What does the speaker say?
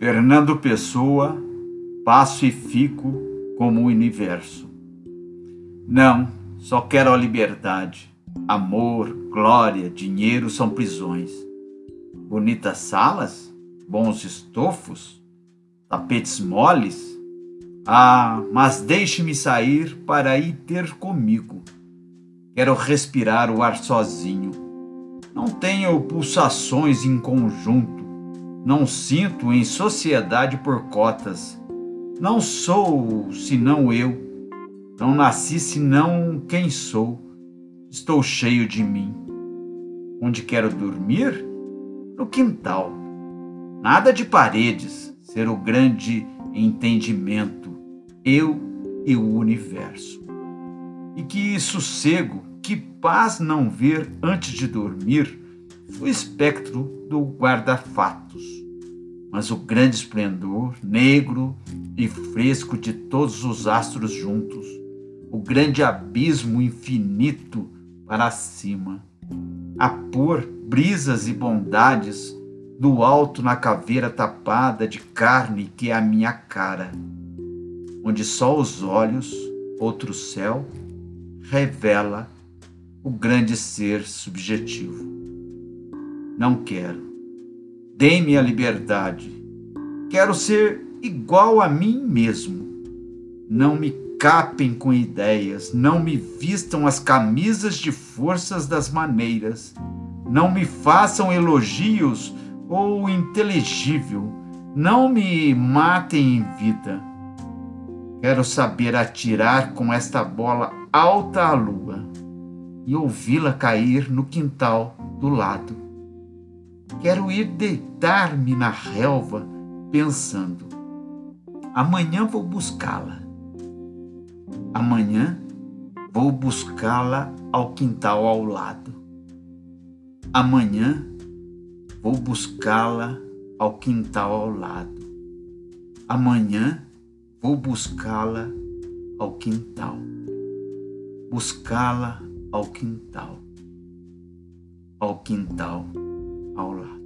Fernando Pessoa, passo e fico como o universo. Não, só quero a liberdade. Amor, glória, dinheiro são prisões. Bonitas salas, bons estofos, tapetes moles. Ah, mas deixe-me sair para ir ter comigo. Quero respirar o ar sozinho. Não tenho pulsações em conjunto não sinto em sociedade por cotas. Não sou senão eu. Não nasci senão quem sou. Estou cheio de mim. Onde quero dormir? No quintal. Nada de paredes, ser o grande entendimento, eu e o universo. E que sossego, que paz não ver antes de dormir o espectro do guarda-fatos, mas o grande esplendor negro e fresco de todos os astros juntos, o grande abismo infinito para cima, a pôr brisas e bondades do alto na caveira tapada de carne que é a minha cara, onde só os olhos, outro céu, revela o grande ser subjetivo. Não quero. Dê-me a liberdade. Quero ser igual a mim mesmo. Não me capem com ideias, não me vistam as camisas de forças das maneiras, não me façam elogios ou inteligível, não me matem em vida. Quero saber atirar com esta bola alta à lua e ouvi-la cair no quintal do lado. Quero ir deitar-me na relva pensando: amanhã vou buscá-la. Amanhã vou buscá-la ao quintal ao lado. Amanhã vou buscá-la ao quintal ao lado. Amanhã vou buscá-la ao quintal. Buscá-la ao quintal. Ao quintal ao lado.